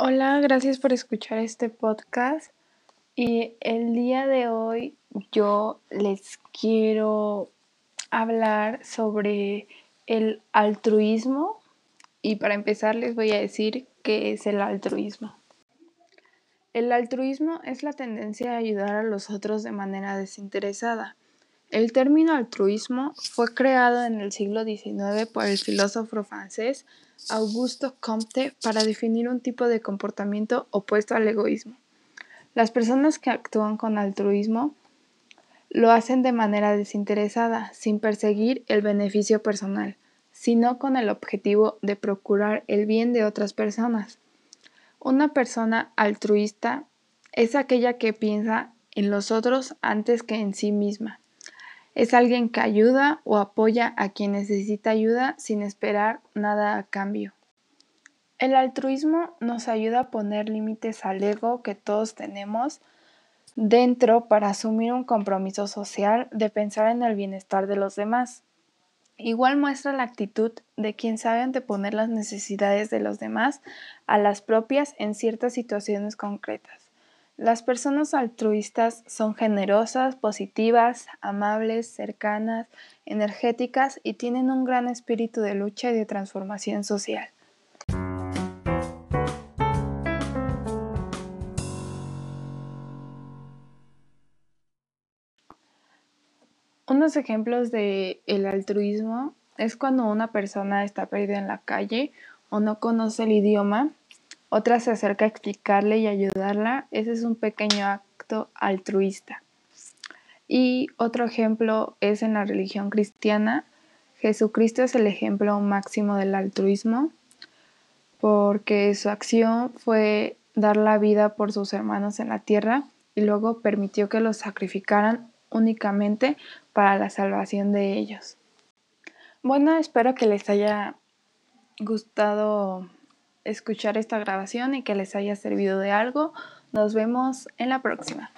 Hola, gracias por escuchar este podcast. Y el día de hoy yo les quiero hablar sobre el altruismo. Y para empezar les voy a decir qué es el altruismo. El altruismo es la tendencia a ayudar a los otros de manera desinteresada. El término altruismo fue creado en el siglo XIX por el filósofo francés Augusto Comte para definir un tipo de comportamiento opuesto al egoísmo. Las personas que actúan con altruismo lo hacen de manera desinteresada, sin perseguir el beneficio personal, sino con el objetivo de procurar el bien de otras personas. Una persona altruista es aquella que piensa en los otros antes que en sí misma. Es alguien que ayuda o apoya a quien necesita ayuda sin esperar nada a cambio. El altruismo nos ayuda a poner límites al ego que todos tenemos dentro para asumir un compromiso social de pensar en el bienestar de los demás. Igual muestra la actitud de quien sabe anteponer las necesidades de los demás a las propias en ciertas situaciones concretas. Las personas altruistas son generosas, positivas, amables, cercanas, energéticas y tienen un gran espíritu de lucha y de transformación social. Unos ejemplos de el altruismo es cuando una persona está perdida en la calle o no conoce el idioma otra se acerca a explicarle y ayudarla, ese es un pequeño acto altruista. Y otro ejemplo es en la religión cristiana. Jesucristo es el ejemplo máximo del altruismo porque su acción fue dar la vida por sus hermanos en la tierra y luego permitió que los sacrificaran únicamente para la salvación de ellos. Bueno, espero que les haya gustado escuchar esta grabación y que les haya servido de algo. Nos vemos en la próxima.